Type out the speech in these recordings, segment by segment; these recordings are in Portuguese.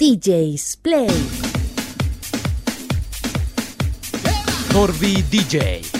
DJ's Play. Torvi DJ.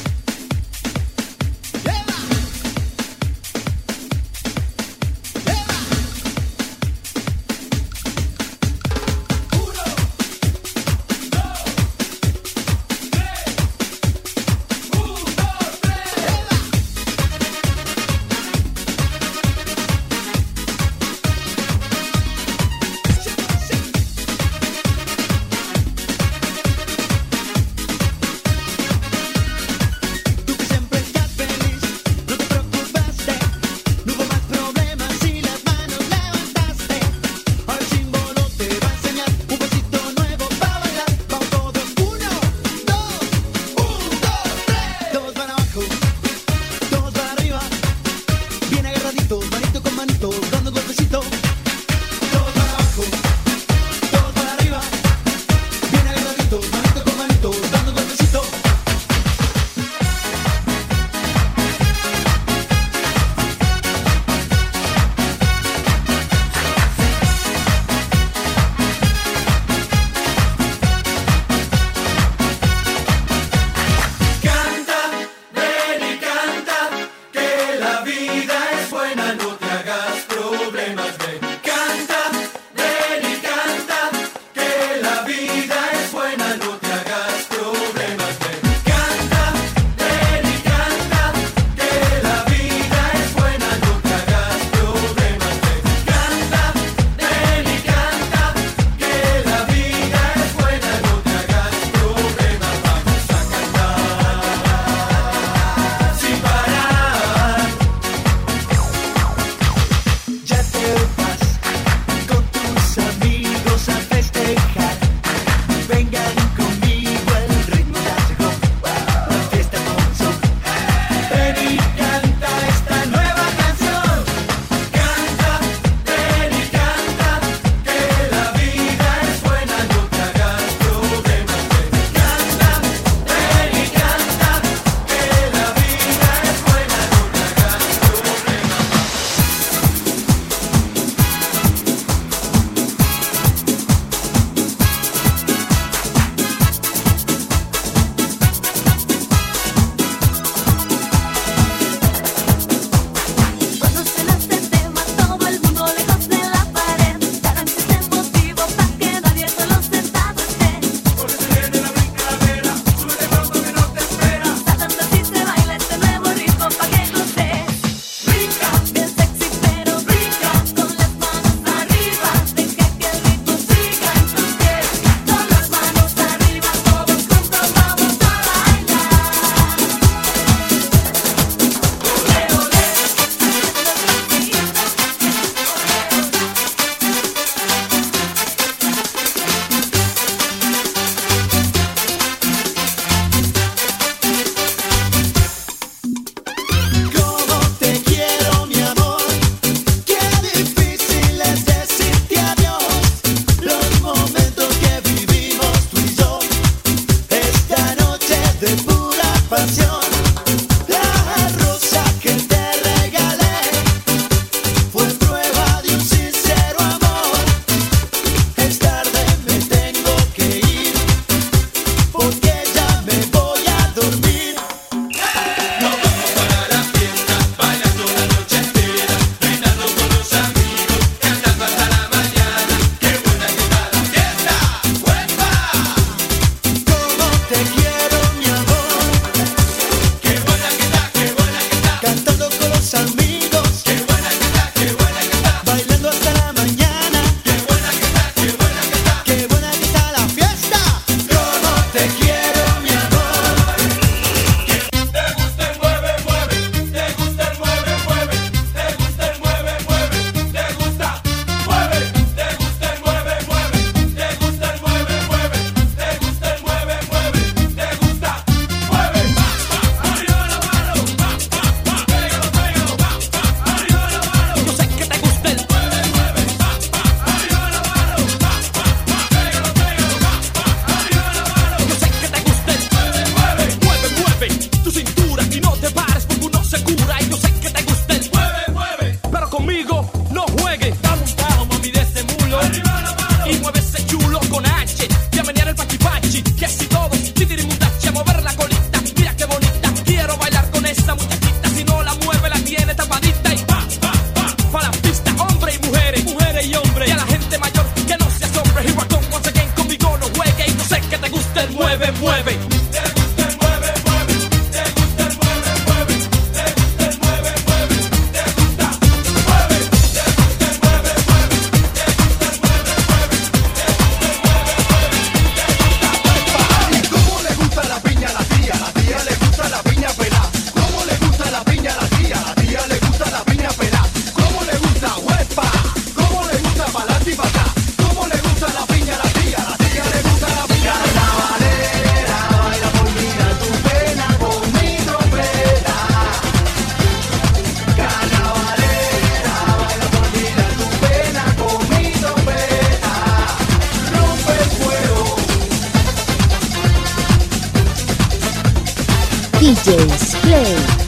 DJs Play.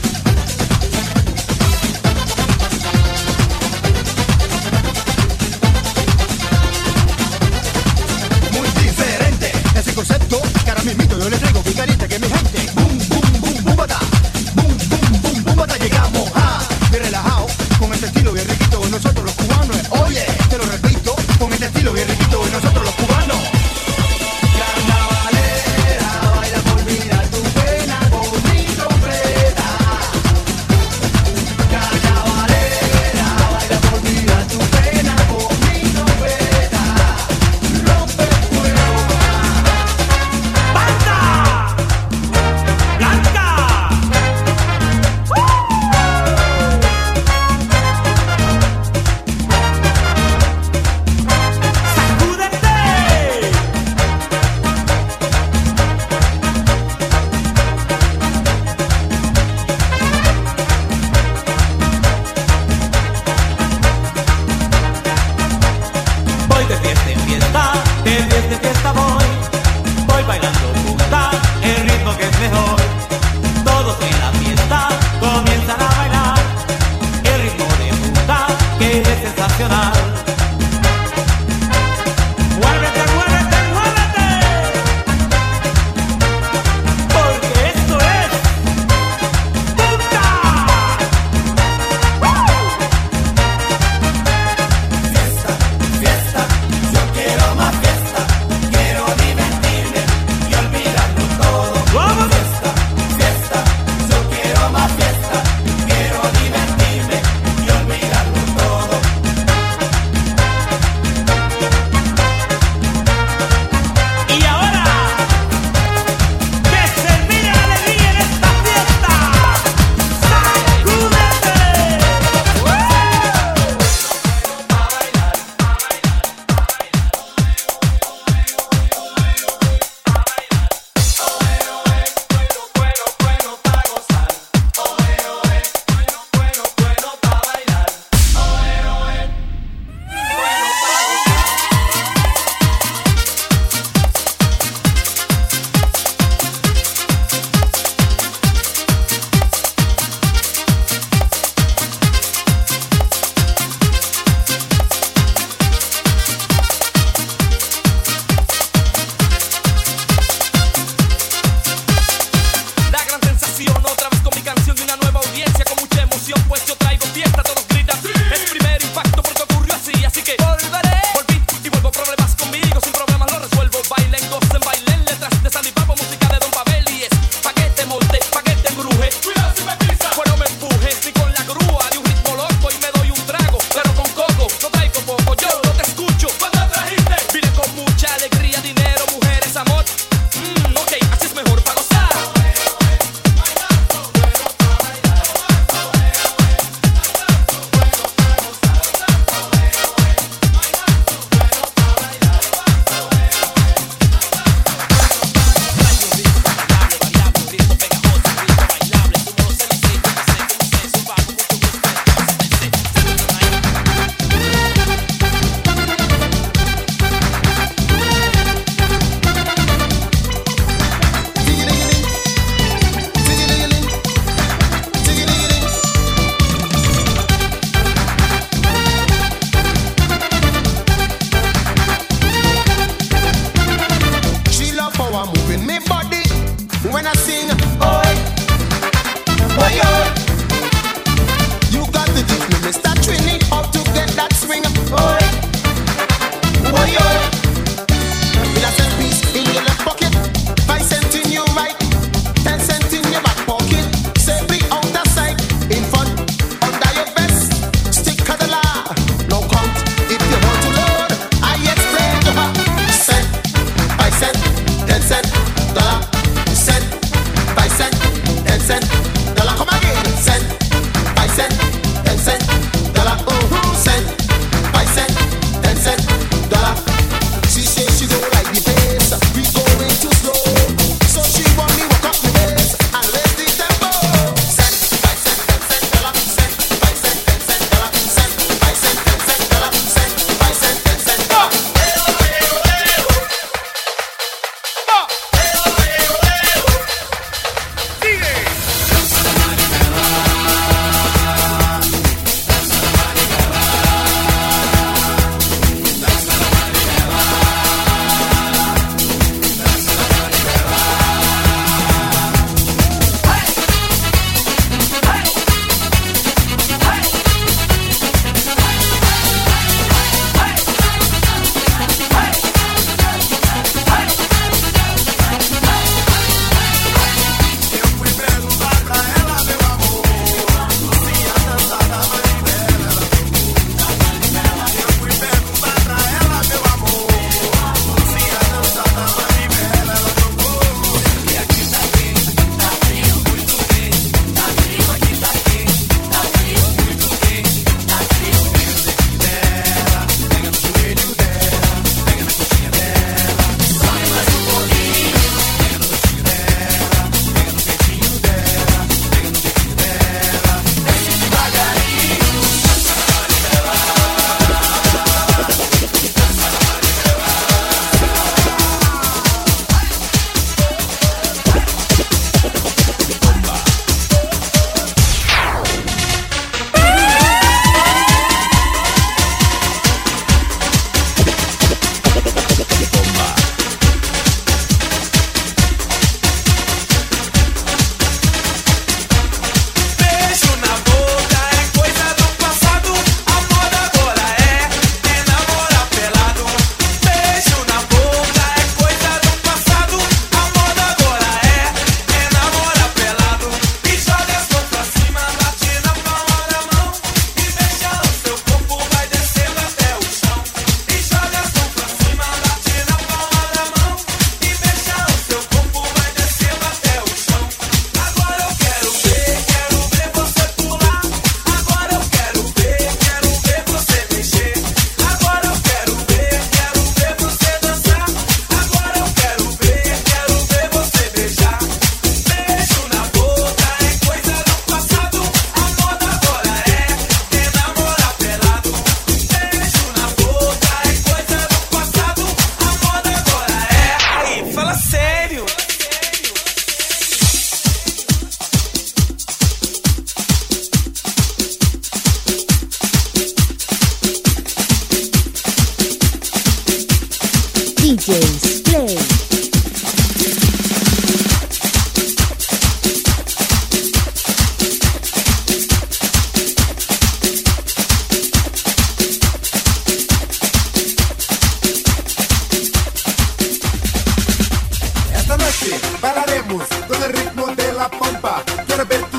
bailaremos con el ritmo de la pompa. Quiero verte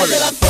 muévela.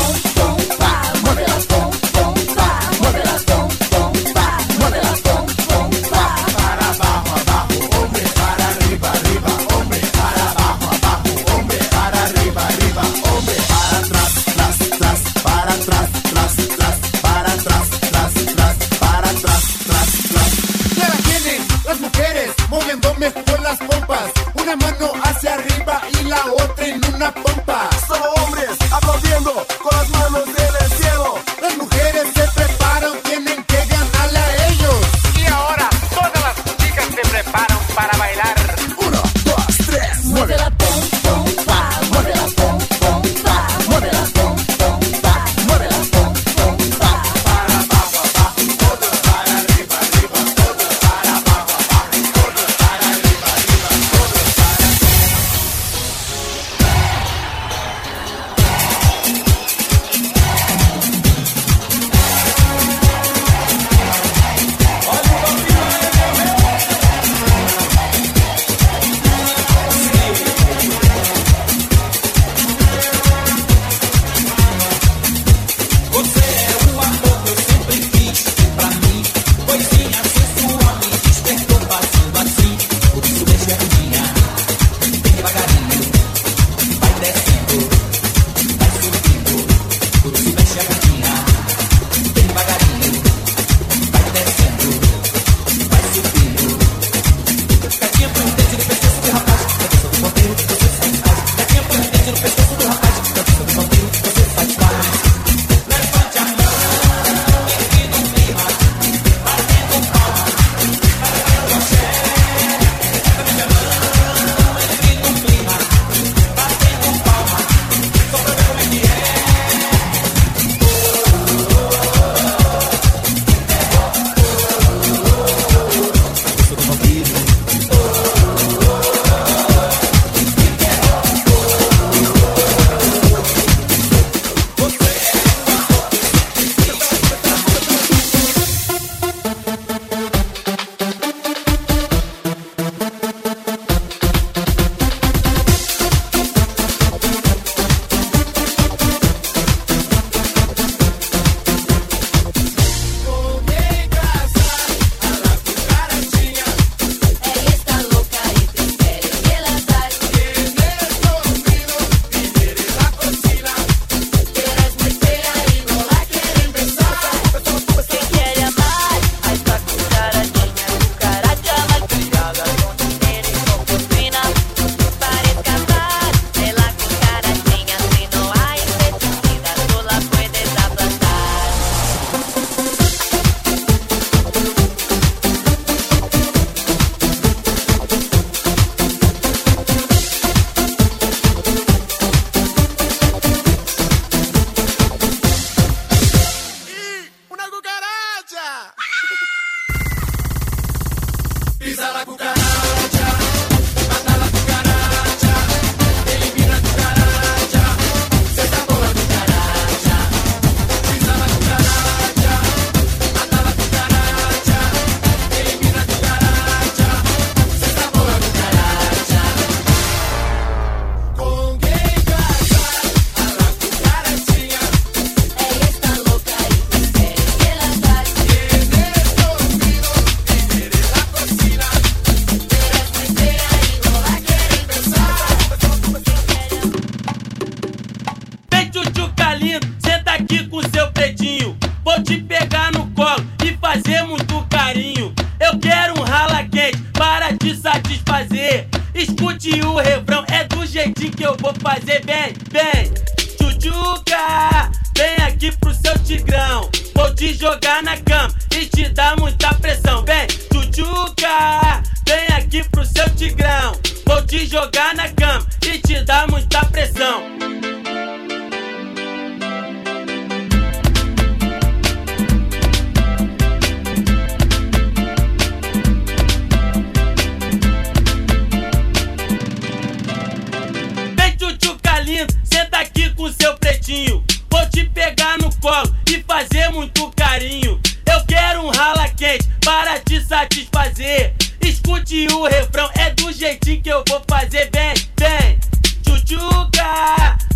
te dá muita pressão. Vem, tchutchuca lindo, senta aqui com seu pretinho. Vou te pegar no colo e fazer muito carinho. Eu quero um rala quente para te satisfazer. Escute o refrão, é do jeitinho que eu vou fazer bem, bem. Ah!